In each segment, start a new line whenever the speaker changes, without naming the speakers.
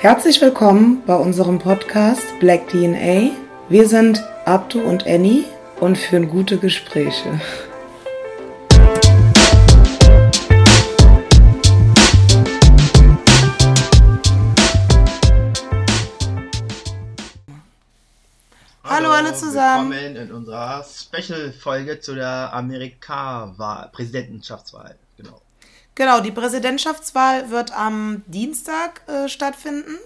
Herzlich willkommen bei unserem Podcast Black DNA. Wir sind Abdu und Annie und führen gute Gespräche. Hallo alle zusammen.
Willkommen in unserer Special-Folge zu der Amerika-Präsidentschaftswahl. Genau.
Die Präsidentschaftswahl wird am Dienstag äh, stattfinden.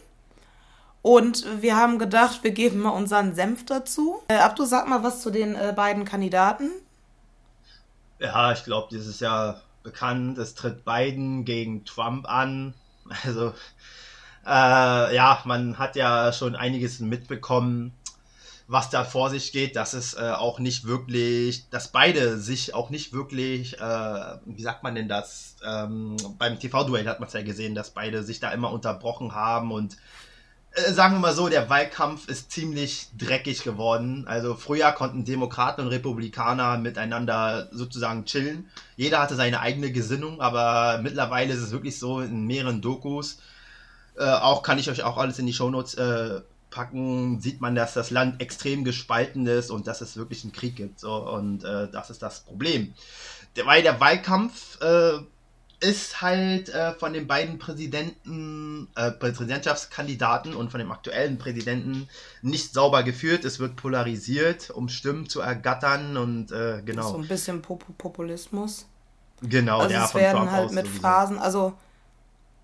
Und wir haben gedacht, wir geben mal unseren Senf dazu. Äh, Abdu, sag mal was zu den äh, beiden Kandidaten.
Ja, ich glaube, dieses Jahr bekannt. Es tritt Biden gegen Trump an. Also, äh, ja, man hat ja schon einiges mitbekommen was da vor sich geht, dass es äh, auch nicht wirklich, dass beide sich auch nicht wirklich, äh, wie sagt man denn das, ähm, beim TV-Duell hat man es ja gesehen, dass beide sich da immer unterbrochen haben und äh, sagen wir mal so, der Wahlkampf ist ziemlich dreckig geworden. Also früher konnten Demokraten und Republikaner miteinander sozusagen chillen. Jeder hatte seine eigene Gesinnung, aber mittlerweile ist es wirklich so in mehreren Dokus. Äh, auch kann ich euch auch alles in die Shownotes äh, packen, sieht man, dass das Land extrem gespalten ist und dass es wirklich einen Krieg gibt. So, und äh, das ist das Problem. Der, weil der Wahlkampf äh, ist halt äh, von den beiden Präsidenten, äh, Präsidentschaftskandidaten und von dem aktuellen Präsidenten nicht sauber geführt. Es wird polarisiert, um Stimmen zu ergattern und äh, genau.
So ein bisschen Pop Populismus.
Genau,
also ja, es werden halt mit. Phrasen, also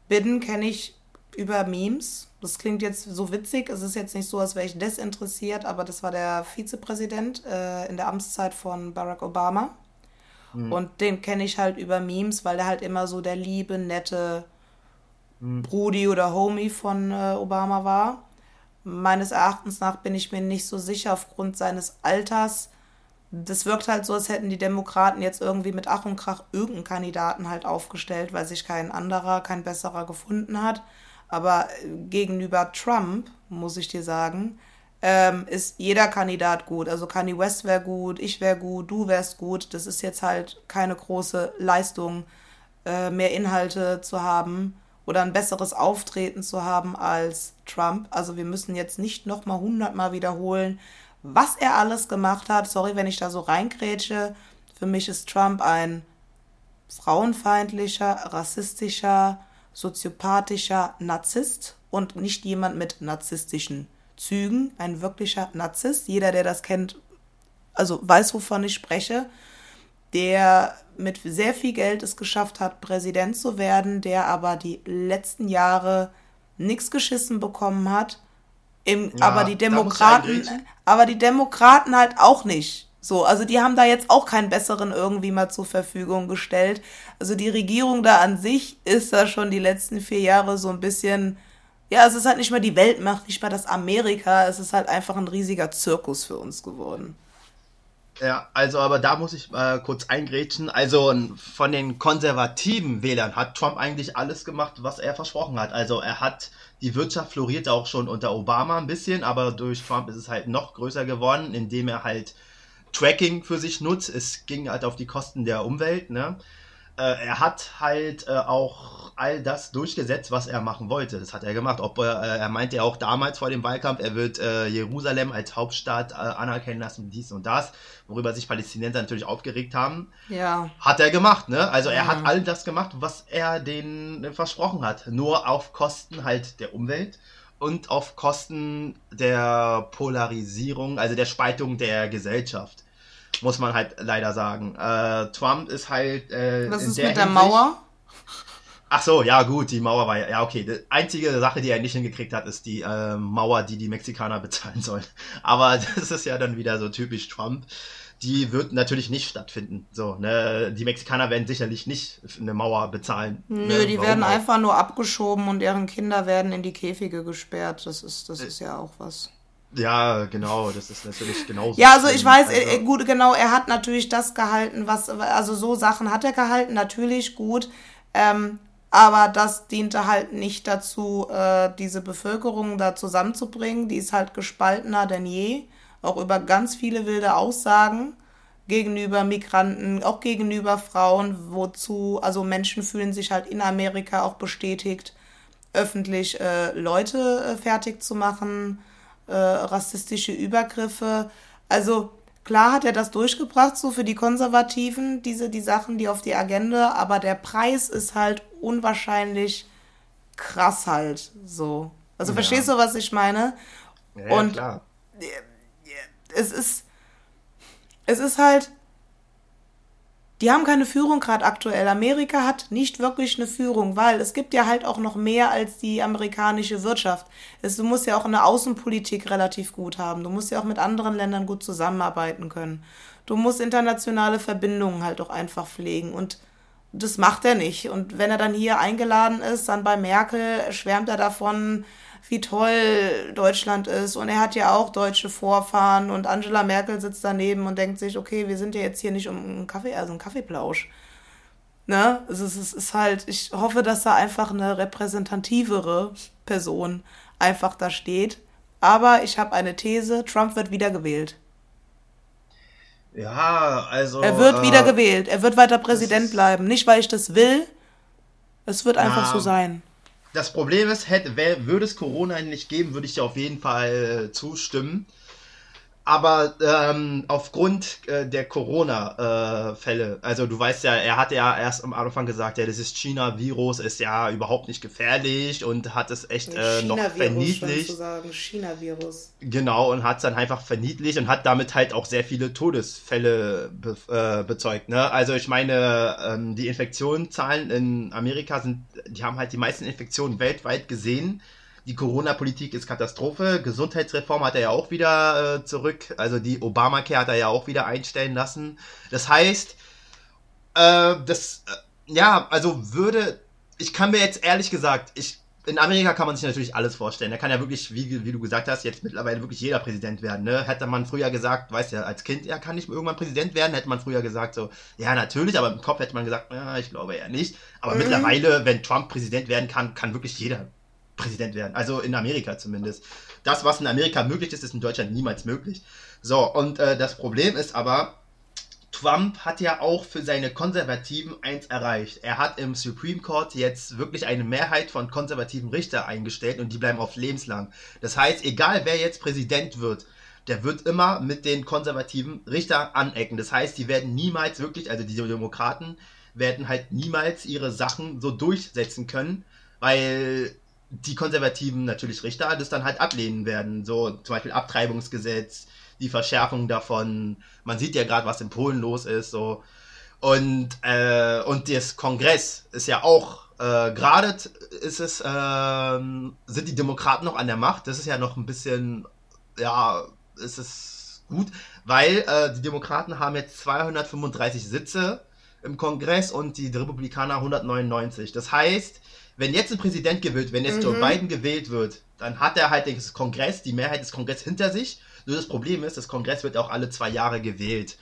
Biden kenne ich über Memes. Das klingt jetzt so witzig. Es ist jetzt nicht so, als wäre ich desinteressiert, aber das war der Vizepräsident äh, in der Amtszeit von Barack Obama. Mhm. Und den kenne ich halt über Memes, weil der halt immer so der liebe, nette mhm. Brudi oder Homie von äh, Obama war. Meines Erachtens nach bin ich mir nicht so sicher aufgrund seines Alters. Das wirkt halt so, als hätten die Demokraten jetzt irgendwie mit Ach und Krach irgendeinen Kandidaten halt aufgestellt, weil sich kein anderer, kein besserer gefunden hat. Aber gegenüber Trump, muss ich dir sagen, ähm, ist jeder Kandidat gut. Also Kanye West wäre gut, ich wäre gut, du wärst gut. Das ist jetzt halt keine große Leistung, äh, mehr Inhalte zu haben oder ein besseres Auftreten zu haben als Trump. Also wir müssen jetzt nicht nochmal hundertmal wiederholen, was er alles gemacht hat. Sorry, wenn ich da so reinkrätsche. Für mich ist Trump ein frauenfeindlicher, rassistischer, soziopathischer Narzisst und nicht jemand mit narzisstischen Zügen, ein wirklicher Narzisst. Jeder, der das kennt, also weiß, wovon ich spreche, der mit sehr viel Geld es geschafft hat, Präsident zu werden, der aber die letzten Jahre nichts geschissen bekommen hat. Im, ja, aber die Demokraten, aber die Demokraten halt auch nicht. So, also die haben da jetzt auch keinen besseren irgendwie mal zur Verfügung gestellt. Also die Regierung da an sich ist da schon die letzten vier Jahre so ein bisschen, ja, es ist halt nicht mehr die Weltmacht, nicht mehr das Amerika, es ist halt einfach ein riesiger Zirkus für uns geworden.
Ja, also aber da muss ich äh, kurz eingrätschen. Also von den konservativen Wählern hat Trump eigentlich alles gemacht, was er versprochen hat. Also er hat die Wirtschaft floriert auch schon unter Obama ein bisschen, aber durch Trump ist es halt noch größer geworden, indem er halt Tracking für sich nutzt. Es ging halt auf die Kosten der Umwelt. Ne? Äh, er hat halt äh, auch all das durchgesetzt, was er machen wollte. Das hat er gemacht. Ob er, äh, er meinte ja auch damals vor dem Wahlkampf, er wird Jerusalem als Hauptstadt anerkennen lassen, dies und das, worüber sich Palästinenser natürlich aufgeregt haben.
Ja.
Hat er gemacht, ne? Also er mhm. hat all das gemacht, was er denen versprochen hat. Nur auf Kosten halt der Umwelt und auf Kosten der Polarisierung, also der Spaltung der Gesellschaft. Muss man halt leider sagen. Äh, Trump ist halt. Äh,
Was ist mit der Mauer?
Ach so, ja gut, die Mauer war ja, ja okay. Die einzige Sache, die er nicht hingekriegt hat, ist die äh, Mauer, die die Mexikaner bezahlen sollen. Aber das ist ja dann wieder so typisch Trump. Die wird natürlich nicht stattfinden. So, ne, die Mexikaner werden sicherlich nicht eine Mauer bezahlen.
Nö, ne? die Warum werden auch? einfach nur abgeschoben und deren Kinder werden in die Käfige gesperrt. Das ist, das ist ja auch was.
Ja, genau, das ist natürlich genauso.
Ja, also ich weiß, also. Äh, gut, genau, er hat natürlich das gehalten, was, also so Sachen hat er gehalten, natürlich gut. Ähm, aber das diente halt nicht dazu, äh, diese Bevölkerung da zusammenzubringen. Die ist halt gespaltener denn je. Auch über ganz viele wilde Aussagen gegenüber Migranten, auch gegenüber Frauen, wozu, also Menschen fühlen sich halt in Amerika auch bestätigt öffentlich äh, Leute äh, fertig zu machen, äh, rassistische Übergriffe. Also klar hat er das durchgebracht, so für die Konservativen, diese, die Sachen, die auf die Agenda, aber der Preis ist halt unwahrscheinlich krass halt so. Also ja. verstehst du, was ich meine? Ja, Und klar. es ist, es ist halt, die haben keine Führung gerade aktuell. Amerika hat nicht wirklich eine Führung, weil es gibt ja halt auch noch mehr als die amerikanische Wirtschaft. Es, du musst ja auch eine Außenpolitik relativ gut haben. Du musst ja auch mit anderen Ländern gut zusammenarbeiten können. Du musst internationale Verbindungen halt auch einfach pflegen und das macht er nicht. Und wenn er dann hier eingeladen ist, dann bei Merkel schwärmt er davon, wie toll Deutschland ist. Und er hat ja auch deutsche Vorfahren und Angela Merkel sitzt daneben und denkt sich, okay, wir sind ja jetzt hier nicht um einen Kaffee, also einen Kaffeeplausch. Ne? Also es ist, ist halt, ich hoffe, dass da einfach eine repräsentativere Person einfach da steht. Aber ich habe eine These, Trump wird wiedergewählt.
Ja, also.
Er wird äh, wieder gewählt. Er wird weiter Präsident bleiben. Nicht, weil ich das will. Es wird einfach ja, so sein
das Problem ist, hätte, würde es Corona nicht geben, würde ich dir auf jeden Fall zustimmen. Aber ähm, aufgrund äh, der Corona-Fälle, äh, also du weißt ja, er hat ja erst am Anfang gesagt, ja, das ist China-Virus, ist ja überhaupt nicht gefährlich und hat es echt äh, noch verniedlicht. China-Virus. Genau, und hat es dann einfach verniedlicht und hat damit halt auch sehr viele Todesfälle be äh, bezeugt. Ne? Also ich meine, ähm, die Infektionszahlen in Amerika sind, die haben halt die meisten Infektionen weltweit gesehen die Corona-Politik ist Katastrophe. Gesundheitsreform hat er ja auch wieder äh, zurück. Also die Obamacare hat er ja auch wieder einstellen lassen. Das heißt, äh, das, äh, ja, also würde, ich kann mir jetzt ehrlich gesagt, ich, in Amerika kann man sich natürlich alles vorstellen. Da kann ja wirklich, wie, wie du gesagt hast, jetzt mittlerweile wirklich jeder Präsident werden. Ne? Hätte man früher gesagt, weißt ja, als Kind, ja, kann ich irgendwann Präsident werden, hätte man früher gesagt, so, ja, natürlich, aber im Kopf hätte man gesagt, ja, ich glaube eher nicht. Aber mhm. mittlerweile, wenn Trump Präsident werden kann, kann wirklich jeder Präsident werden. Also in Amerika zumindest. Das, was in Amerika möglich ist, ist in Deutschland niemals möglich. So, und äh, das Problem ist aber, Trump hat ja auch für seine Konservativen eins erreicht. Er hat im Supreme Court jetzt wirklich eine Mehrheit von konservativen Richter eingestellt und die bleiben auf lebenslang. Das heißt, egal wer jetzt Präsident wird, der wird immer mit den konservativen Richter anecken. Das heißt, die werden niemals wirklich, also die Demokraten werden halt niemals ihre Sachen so durchsetzen können, weil die konservativen natürlich Richter das dann halt ablehnen werden. So zum Beispiel Abtreibungsgesetz, die Verschärfung davon. Man sieht ja gerade, was in Polen los ist. So. Und, äh, und das Kongress ist ja auch, äh, gerade ist es, äh, sind die Demokraten noch an der Macht. Das ist ja noch ein bisschen, ja, ist es gut, weil äh, die Demokraten haben jetzt 235 Sitze im Kongress und die Republikaner 199. Das heißt, wenn jetzt ein Präsident gewählt, wenn jetzt mhm. Joe Biden gewählt wird, dann hat er halt das Kongress, die Mehrheit des Kongresses hinter sich. Nur das Problem ist, das Kongress wird auch alle zwei Jahre gewählt.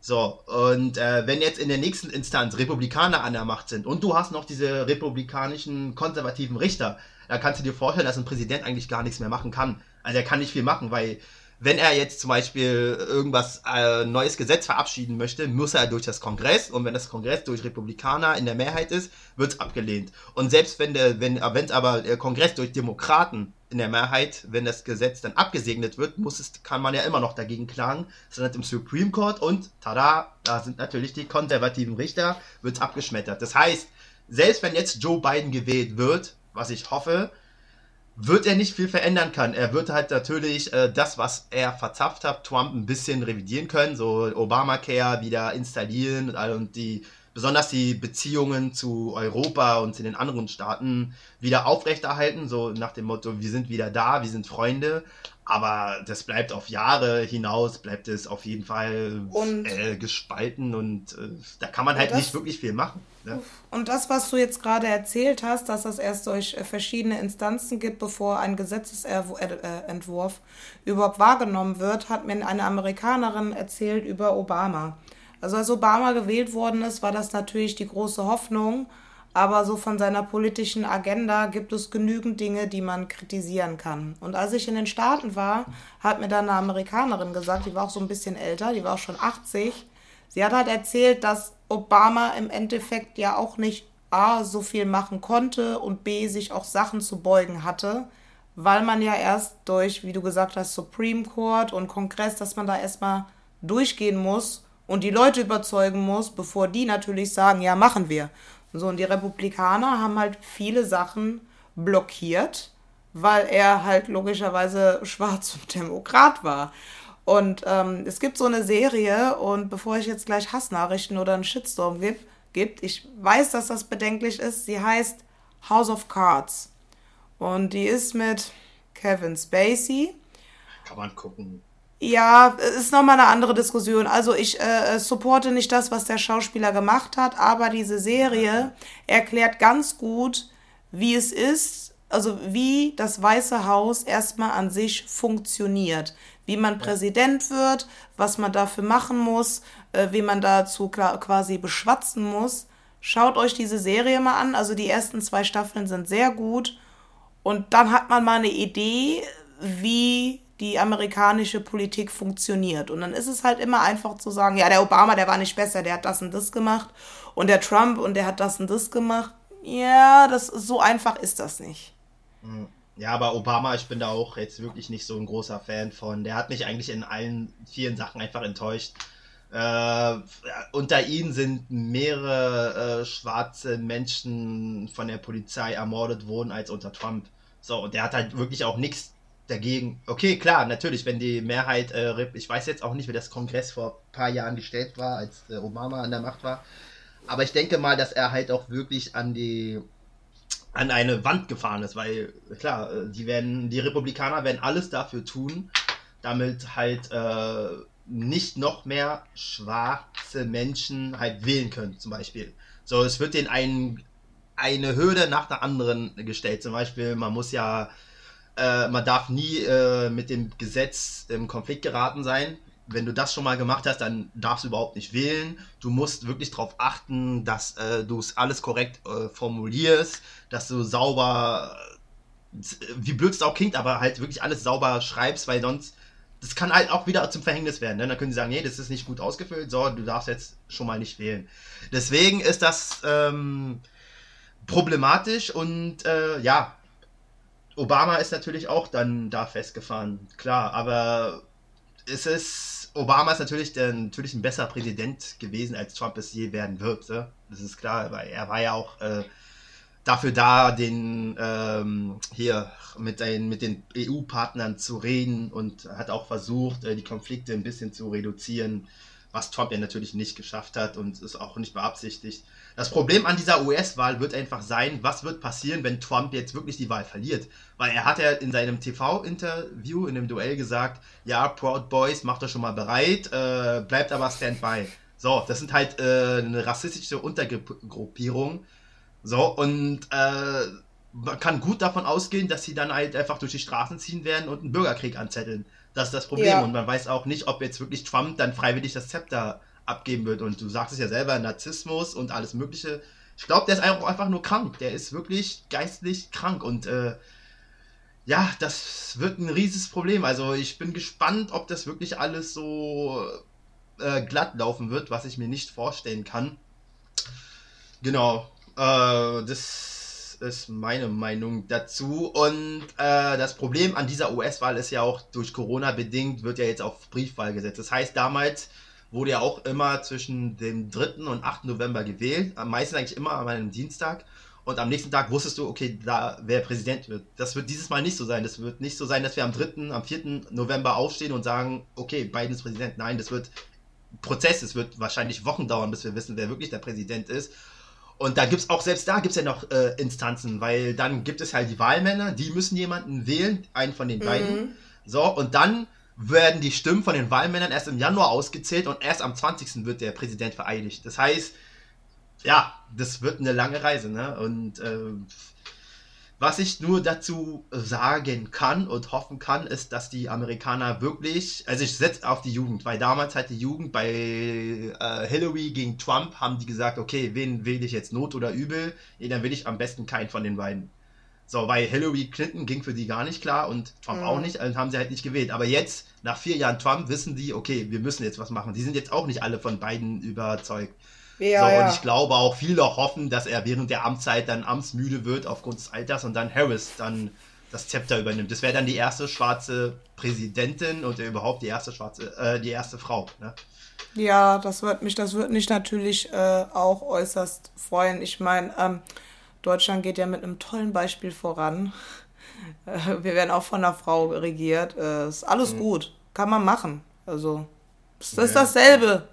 So, und äh, wenn jetzt in der nächsten Instanz Republikaner an der Macht sind und du hast noch diese republikanischen konservativen Richter, da kannst du dir vorstellen, dass ein Präsident eigentlich gar nichts mehr machen kann. Also er kann nicht viel machen, weil wenn er jetzt zum Beispiel irgendwas äh, neues Gesetz verabschieden möchte, muss er durch das Kongress und wenn das Kongress durch Republikaner in der Mehrheit ist, wird es abgelehnt. Und selbst wenn der, wenn wenn aber der Kongress durch Demokraten in der Mehrheit, wenn das Gesetz dann abgesegnet wird, muss es, kann man ja immer noch dagegen klagen. Es landet im Supreme Court und tada, da sind natürlich die konservativen Richter, wird es abgeschmettert. Das heißt, selbst wenn jetzt Joe Biden gewählt wird, was ich hoffe, wird er nicht viel verändern kann. Er wird halt natürlich äh, das, was er verzapft hat, Trump ein bisschen revidieren können, so Obamacare wieder installieren und, und die besonders die Beziehungen zu Europa und zu den anderen Staaten wieder aufrechterhalten, so nach dem Motto, wir sind wieder da, wir sind Freunde. Aber das bleibt auf Jahre hinaus, bleibt es auf jeden Fall und, äh, gespalten und äh, da kann man halt das, nicht wirklich viel machen. Ne?
Und das, was du jetzt gerade erzählt hast, dass es erst durch äh, verschiedene Instanzen gibt, bevor ein Gesetzesentwurf überhaupt wahrgenommen wird, hat mir eine Amerikanerin erzählt über Obama. Also als Obama gewählt worden ist, war das natürlich die große Hoffnung, aber so von seiner politischen Agenda gibt es genügend Dinge, die man kritisieren kann. Und als ich in den Staaten war, hat mir dann eine Amerikanerin gesagt, die war auch so ein bisschen älter, die war auch schon 80. Sie hat halt erzählt, dass Obama im Endeffekt ja auch nicht A, so viel machen konnte und B, sich auch Sachen zu beugen hatte, weil man ja erst durch, wie du gesagt hast, Supreme Court und Kongress, dass man da erstmal durchgehen muss und die Leute überzeugen muss, bevor die natürlich sagen, ja, machen wir. So, und die Republikaner haben halt viele Sachen blockiert, weil er halt logischerweise schwarz und Demokrat war. Und ähm, es gibt so eine Serie, und bevor ich jetzt gleich Hassnachrichten oder einen Shitstorm gebe, gibt, ich weiß, dass das bedenklich ist, sie heißt House of Cards. Und die ist mit Kevin Spacey.
Kann man gucken.
Ja, ist nochmal eine andere Diskussion. Also ich äh, supporte nicht das, was der Schauspieler gemacht hat, aber diese Serie erklärt ganz gut, wie es ist, also wie das Weiße Haus erstmal an sich funktioniert, wie man Präsident wird, was man dafür machen muss, äh, wie man dazu quasi beschwatzen muss. Schaut euch diese Serie mal an. Also die ersten zwei Staffeln sind sehr gut. Und dann hat man mal eine Idee, wie die amerikanische Politik funktioniert. Und dann ist es halt immer einfach zu sagen, ja, der Obama, der war nicht besser, der hat das und das gemacht. Und der Trump und der hat das und das gemacht. Ja, das so einfach ist das nicht.
Hm. Ja, aber Obama, ich bin da auch jetzt wirklich nicht so ein großer Fan von. Der hat mich eigentlich in allen vielen Sachen einfach enttäuscht. Äh, unter ihnen sind mehrere äh, schwarze Menschen von der Polizei ermordet worden als unter Trump. So, und der hat halt wirklich auch nichts dagegen, okay, klar, natürlich, wenn die Mehrheit, äh, ich weiß jetzt auch nicht, wie das Kongress vor ein paar Jahren gestellt war, als äh, Obama an der Macht war, aber ich denke mal, dass er halt auch wirklich an die an eine Wand gefahren ist, weil klar, äh, die werden, die Republikaner werden alles dafür tun, damit halt äh, nicht noch mehr schwarze Menschen halt wählen können, zum Beispiel. So, es wird denen ein, eine Hürde nach der anderen gestellt. Zum Beispiel, man muss ja äh, man darf nie äh, mit dem Gesetz im Konflikt geraten sein. Wenn du das schon mal gemacht hast, dann darfst du überhaupt nicht wählen. Du musst wirklich darauf achten, dass äh, du es alles korrekt äh, formulierst, dass du sauber, wie blöd es auch klingt, aber halt wirklich alles sauber schreibst, weil sonst das kann halt auch wieder zum Verhängnis werden. Ne? Dann können sie sagen, nee, das ist nicht gut ausgefüllt, so, du darfst jetzt schon mal nicht wählen. Deswegen ist das ähm, problematisch und äh, ja, Obama ist natürlich auch dann da festgefahren, klar, aber es ist, Obama ist natürlich, der, natürlich ein besserer Präsident gewesen, als Trump es je werden wird. Ne? Das ist klar, weil er war ja auch äh, dafür da, den ähm, hier mit, den, mit den EU-Partnern zu reden und hat auch versucht, äh, die Konflikte ein bisschen zu reduzieren, was Trump ja natürlich nicht geschafft hat und ist auch nicht beabsichtigt. Das Problem an dieser US-Wahl wird einfach sein, was wird passieren, wenn Trump jetzt wirklich die Wahl verliert. Weil er hat ja in seinem TV-Interview, in dem Duell gesagt, ja, Proud Boys, macht euch schon mal bereit, äh, bleibt aber Standby. So, das sind halt äh, eine rassistische Untergruppierung. So, und äh, man kann gut davon ausgehen, dass sie dann halt einfach durch die Straßen ziehen werden und einen Bürgerkrieg anzetteln. Das ist das Problem. Ja. Und man weiß auch nicht, ob jetzt wirklich Trump dann freiwillig das Zepter abgeben wird. Und du sagst es ja selber, Narzissmus und alles Mögliche. Ich glaube, der ist einfach nur krank. Der ist wirklich geistlich krank. Und äh, ja, das wird ein riesiges Problem. Also ich bin gespannt, ob das wirklich alles so äh, glatt laufen wird, was ich mir nicht vorstellen kann. Genau. Äh, das ist meine Meinung dazu. Und äh, das Problem an dieser US-Wahl ist ja auch durch Corona bedingt, wird ja jetzt auf Briefwahl gesetzt. Das heißt, damals wurde ja auch immer zwischen dem 3. und 8. November gewählt. Am meisten eigentlich immer an einem Dienstag. Und am nächsten Tag wusstest du, okay, da wer Präsident wird. Das wird dieses Mal nicht so sein. Das wird nicht so sein, dass wir am 3., am 4. November aufstehen und sagen, okay, Biden ist Präsident. Nein, das wird Prozess. Es wird wahrscheinlich Wochen dauern, bis wir wissen, wer wirklich der Präsident ist. Und da gibt es auch, selbst da gibt es ja noch äh, Instanzen, weil dann gibt es halt die Wahlmänner, die müssen jemanden wählen, einen von den beiden. Mhm. So, und dann werden die Stimmen von den Wahlmännern erst im Januar ausgezählt und erst am 20. wird der Präsident vereidigt. Das heißt, ja, das wird eine lange Reise, ne? Und äh, was ich nur dazu sagen kann und hoffen kann, ist, dass die Amerikaner wirklich, also ich setze auf die Jugend, weil damals hat die Jugend bei äh, Hillary gegen Trump, haben die gesagt, okay, wen wähle ich jetzt, Not oder Übel? Nee, dann will ich am besten keinen von den beiden. So, weil Hillary Clinton ging für die gar nicht klar und Trump mhm. auch nicht, also haben sie halt nicht gewählt. Aber jetzt, nach vier Jahren Trump, wissen die, okay, wir müssen jetzt was machen. Die sind jetzt auch nicht alle von beiden überzeugt. Ja, so, ja. Und ich glaube auch, viele hoffen, dass er während der Amtszeit dann amtsmüde wird aufgrund des Alters und dann Harris dann das Zepter übernimmt. Das wäre dann die erste schwarze Präsidentin und überhaupt die erste schwarze, äh, die erste Frau. Ne?
Ja, das wird mich, das wird mich natürlich äh, auch äußerst freuen. Ich meine, ähm, Deutschland geht ja mit einem tollen Beispiel voran. Äh, wir werden auch von einer Frau regiert. Äh, ist alles mhm. gut, kann man machen. Also, ist ja. dasselbe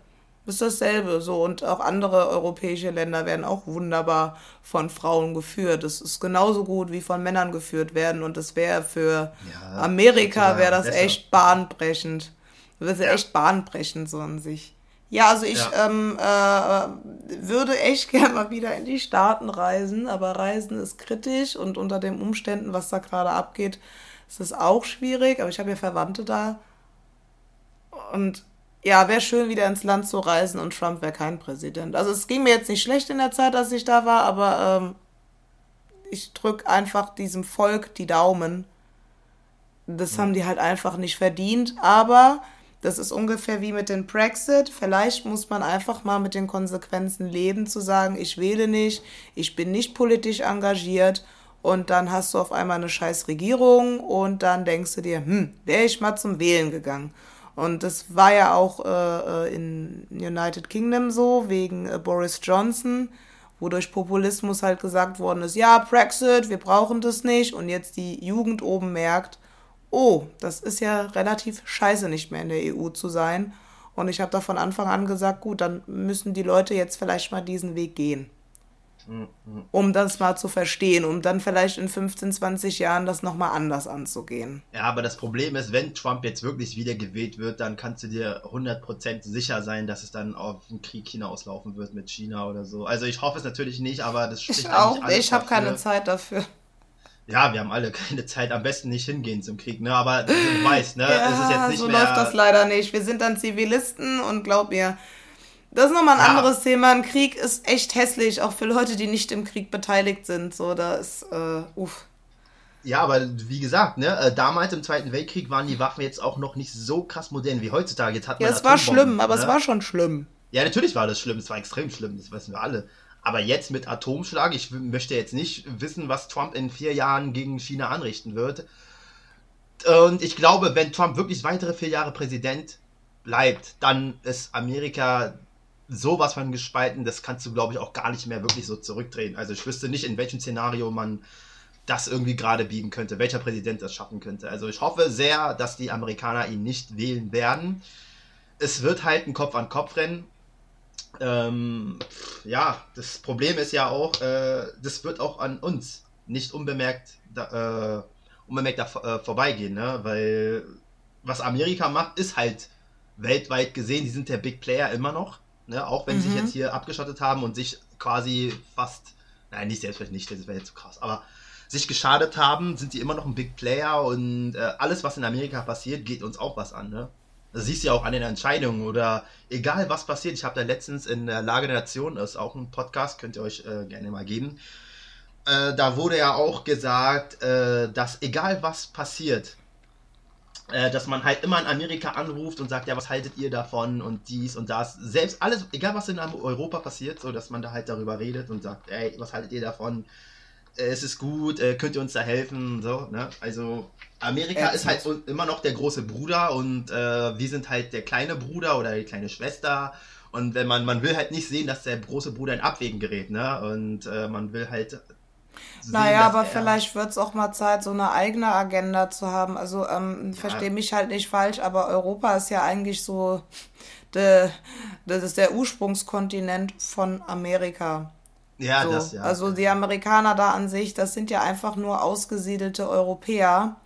ist dasselbe. So, und auch andere europäische Länder werden auch wunderbar von Frauen geführt. Es ist genauso gut wie von Männern geführt werden. Und es wäre für ja, Amerika wäre das besser. echt bahnbrechend. Das wäre ja. echt bahnbrechend so an sich. Ja, also ich ja. Ähm, äh, würde echt gerne mal wieder in die Staaten reisen, aber Reisen ist kritisch und unter den Umständen, was da gerade abgeht, ist es auch schwierig. Aber ich habe ja Verwandte da. Und ja, wäre schön, wieder ins Land zu reisen und Trump wäre kein Präsident. Also es ging mir jetzt nicht schlecht in der Zeit, als ich da war, aber ähm, ich drücke einfach diesem Volk die Daumen. Das ja. haben die halt einfach nicht verdient. Aber das ist ungefähr wie mit dem Brexit. Vielleicht muss man einfach mal mit den Konsequenzen leben, zu sagen, ich wähle nicht, ich bin nicht politisch engagiert. Und dann hast du auf einmal eine scheiß Regierung und dann denkst du dir, hm, wäre ich mal zum Wählen gegangen. Und das war ja auch äh, äh, in United Kingdom so, wegen äh, Boris Johnson, wo durch Populismus halt gesagt worden ist, ja, Brexit, wir brauchen das nicht. Und jetzt die Jugend oben merkt, oh, das ist ja relativ scheiße, nicht mehr in der EU zu sein. Und ich habe da von Anfang an gesagt, gut, dann müssen die Leute jetzt vielleicht mal diesen Weg gehen um das mal zu verstehen, um dann vielleicht in 15, 20 Jahren das nochmal anders anzugehen.
Ja, aber das Problem ist, wenn Trump jetzt wirklich wieder gewählt wird, dann kannst du dir 100% sicher sein, dass es dann auf einen Krieg hinauslaufen wird mit China oder so. Also ich hoffe es natürlich nicht, aber das
spricht Ich auch, ich habe keine Zeit dafür.
Ja, wir haben alle keine Zeit, am besten nicht hingehen zum Krieg, ne? Aber du weißt, ne? Ja,
es ist jetzt nicht so mehr... läuft das leider nicht. Wir sind dann Zivilisten und glaub mir, das ist nochmal ein ja. anderes Thema. Ein Krieg ist echt hässlich, auch für Leute, die nicht im Krieg beteiligt sind. So, da ist, äh, uff.
Ja, aber wie gesagt, ne, äh, damals im Zweiten Weltkrieg waren die Waffen jetzt auch noch nicht so krass modern wie heutzutage. Jetzt hat
man ja, es war schlimm, aber ne? es war schon schlimm.
Ja, natürlich war das schlimm, es war extrem schlimm, das wissen wir alle. Aber jetzt mit Atomschlag, ich möchte jetzt nicht wissen, was Trump in vier Jahren gegen China anrichten wird. Und ich glaube, wenn Trump wirklich weitere vier Jahre Präsident bleibt, dann ist Amerika sowas von gespalten, das kannst du, glaube ich, auch gar nicht mehr wirklich so zurückdrehen. Also ich wüsste nicht, in welchem Szenario man das irgendwie gerade biegen könnte, welcher Präsident das schaffen könnte. Also ich hoffe sehr, dass die Amerikaner ihn nicht wählen werden. Es wird halt ein Kopf-an-Kopf-Rennen. Ähm, ja, das Problem ist ja auch, äh, das wird auch an uns nicht unbemerkt, da, äh, unbemerkt da äh, vorbeigehen, ne? weil was Amerika macht, ist halt weltweit gesehen, die sind der Big Player immer noch. Ne? Auch wenn mhm. sie sich jetzt hier abgeschottet haben und sich quasi fast, nein, nicht selbst vielleicht nicht, das wäre jetzt zu so krass, aber sich geschadet haben, sind sie immer noch ein Big Player und äh, alles, was in Amerika passiert, geht uns auch was an. Ne? Das siehst du ja auch an den Entscheidungen oder egal was passiert. Ich habe da letztens in der Lage der Nation, das ist auch ein Podcast, könnt ihr euch äh, gerne mal geben. Äh, da wurde ja auch gesagt, äh, dass egal was passiert, äh, dass man halt immer in Amerika anruft und sagt, ja, was haltet ihr davon und dies und das. Selbst alles, egal was in Europa passiert, so dass man da halt darüber redet und sagt, ey, was haltet ihr davon? Äh, es ist gut, äh, könnt ihr uns da helfen? So, ne? Also Amerika ist halt immer noch der große Bruder und äh, wir sind halt der kleine Bruder oder die kleine Schwester. Und wenn man, man will halt nicht sehen, dass der große Bruder in Abwägen gerät, ne? Und äh, man will halt
naja, aber vielleicht wird es auch mal Zeit, so eine eigene Agenda zu haben. Also, ähm, ja. verstehe mich halt nicht falsch, aber Europa ist ja eigentlich so, de, das ist der Ursprungskontinent von Amerika. Ja, so. das ja. Also die Amerikaner da an sich, das sind ja einfach nur ausgesiedelte Europäer,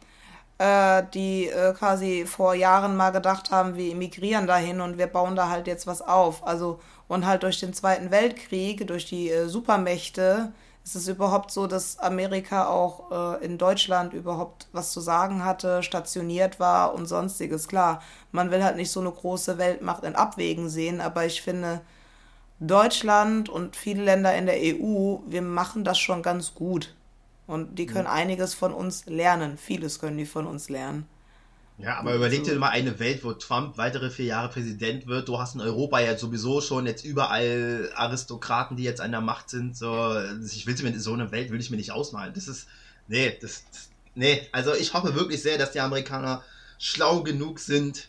äh, die äh, quasi vor Jahren mal gedacht haben, wir emigrieren dahin und wir bauen da halt jetzt was auf. Also und halt durch den Zweiten Weltkrieg, durch die äh, Supermächte, ist es überhaupt so, dass Amerika auch äh, in Deutschland überhaupt was zu sagen hatte, stationiert war und sonstiges? Klar, man will halt nicht so eine große Weltmacht in Abwägen sehen, aber ich finde, Deutschland und viele Länder in der EU, wir machen das schon ganz gut. Und die können ja. einiges von uns lernen. Vieles können die von uns lernen.
Ja, aber überleg dir mal eine Welt, wo Trump weitere vier Jahre Präsident wird. Du hast in Europa ja sowieso schon jetzt überall Aristokraten, die jetzt an der Macht sind. So, ich will mir so eine Welt will ich mir nicht ausmalen. Das ist, nee, das, nee. Also ich hoffe wirklich sehr, dass die Amerikaner schlau genug sind,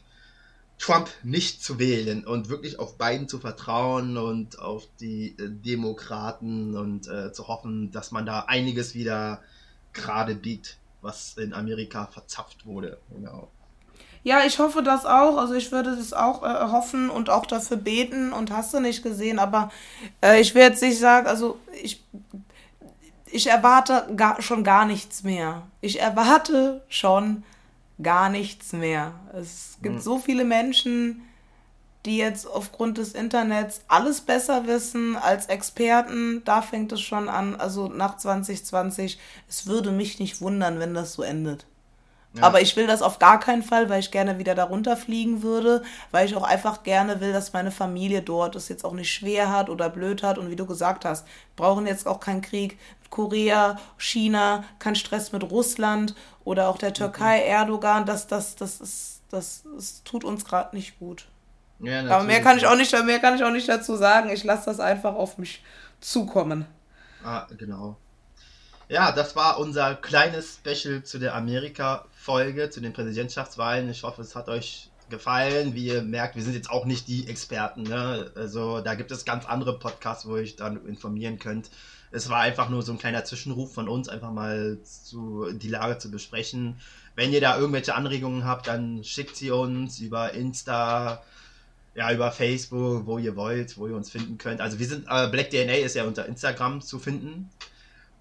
Trump nicht zu wählen und wirklich auf Biden zu vertrauen und auf die äh, Demokraten und äh, zu hoffen, dass man da einiges wieder gerade biegt, was in Amerika verzapft wurde. Genau.
Ja, ich hoffe das auch. Also ich würde das auch äh, hoffen und auch dafür beten und hast du nicht gesehen. Aber äh, ich werde jetzt nicht sagen, also ich, ich erwarte gar, schon gar nichts mehr. Ich erwarte schon gar nichts mehr. Es gibt mhm. so viele Menschen, die jetzt aufgrund des Internets alles besser wissen als Experten. Da fängt es schon an, also nach 2020. Es würde mich nicht wundern, wenn das so endet. Ja. Aber ich will das auf gar keinen Fall, weil ich gerne wieder darunter fliegen würde, weil ich auch einfach gerne will, dass meine Familie dort es jetzt auch nicht schwer hat oder blöd hat. Und wie du gesagt hast, brauchen jetzt auch keinen Krieg mit Korea, China, keinen Stress mit Russland oder auch der mhm. Türkei, mhm. Erdogan. Das, das, das, ist, das, das tut uns gerade nicht gut. Ja, Aber mehr kann ich auch nicht, mehr kann ich auch nicht dazu sagen. Ich lasse das einfach auf mich zukommen.
Ah, genau. Ja, das war unser kleines Special zu der Amerika-Folge, zu den Präsidentschaftswahlen. Ich hoffe, es hat euch gefallen. Wie ihr merkt, wir sind jetzt auch nicht die Experten. Ne? Also da gibt es ganz andere Podcasts, wo ihr euch dann informieren könnt. Es war einfach nur so ein kleiner Zwischenruf von uns, einfach mal zu, die Lage zu besprechen. Wenn ihr da irgendwelche Anregungen habt, dann schickt sie uns über Insta, ja, über Facebook, wo ihr wollt, wo ihr uns finden könnt. Also wir sind, äh, Black DNA ist ja unter Instagram zu finden.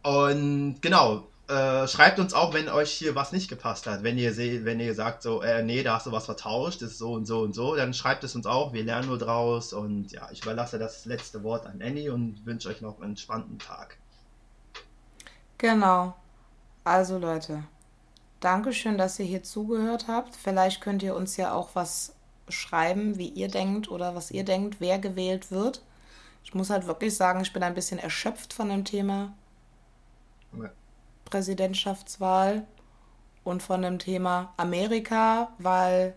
Und genau, äh, schreibt uns auch, wenn euch hier was nicht gepasst hat. Wenn ihr seht, wenn ihr sagt so, äh, nee, da hast du was vertauscht, ist so und so und so, dann schreibt es uns auch. Wir lernen nur draus. Und ja, ich überlasse das letzte Wort an Annie und wünsche euch noch einen entspannten Tag.
Genau. Also Leute, Dankeschön, dass ihr hier zugehört habt. Vielleicht könnt ihr uns ja auch was schreiben, wie ihr denkt oder was ihr denkt, wer gewählt wird. Ich muss halt wirklich sagen, ich bin ein bisschen erschöpft von dem Thema Präsidentschaftswahl und von dem Thema Amerika, weil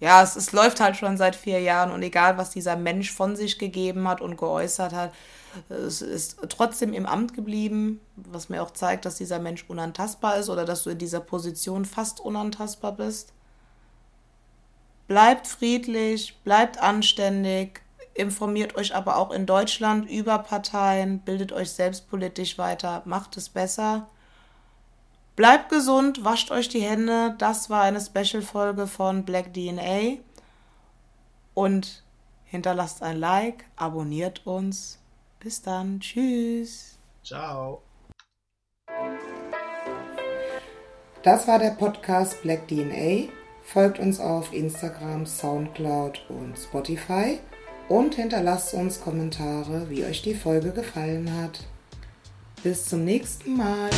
ja, es, es läuft halt schon seit vier Jahren und egal, was dieser Mensch von sich gegeben hat und geäußert hat, es ist trotzdem im Amt geblieben, was mir auch zeigt, dass dieser Mensch unantastbar ist oder dass du in dieser Position fast unantastbar bist. Bleibt friedlich, bleibt anständig, informiert euch aber auch in Deutschland über Parteien, bildet euch selbst politisch weiter, macht es besser. Bleibt gesund, wascht euch die Hände. Das war eine Special-Folge von Black DNA. Und hinterlasst ein Like, abonniert uns. Bis dann. Tschüss.
Ciao.
Das war der Podcast Black DNA. Folgt uns auf Instagram, Soundcloud und Spotify und hinterlasst uns Kommentare, wie euch die Folge gefallen hat. Bis zum nächsten Mal.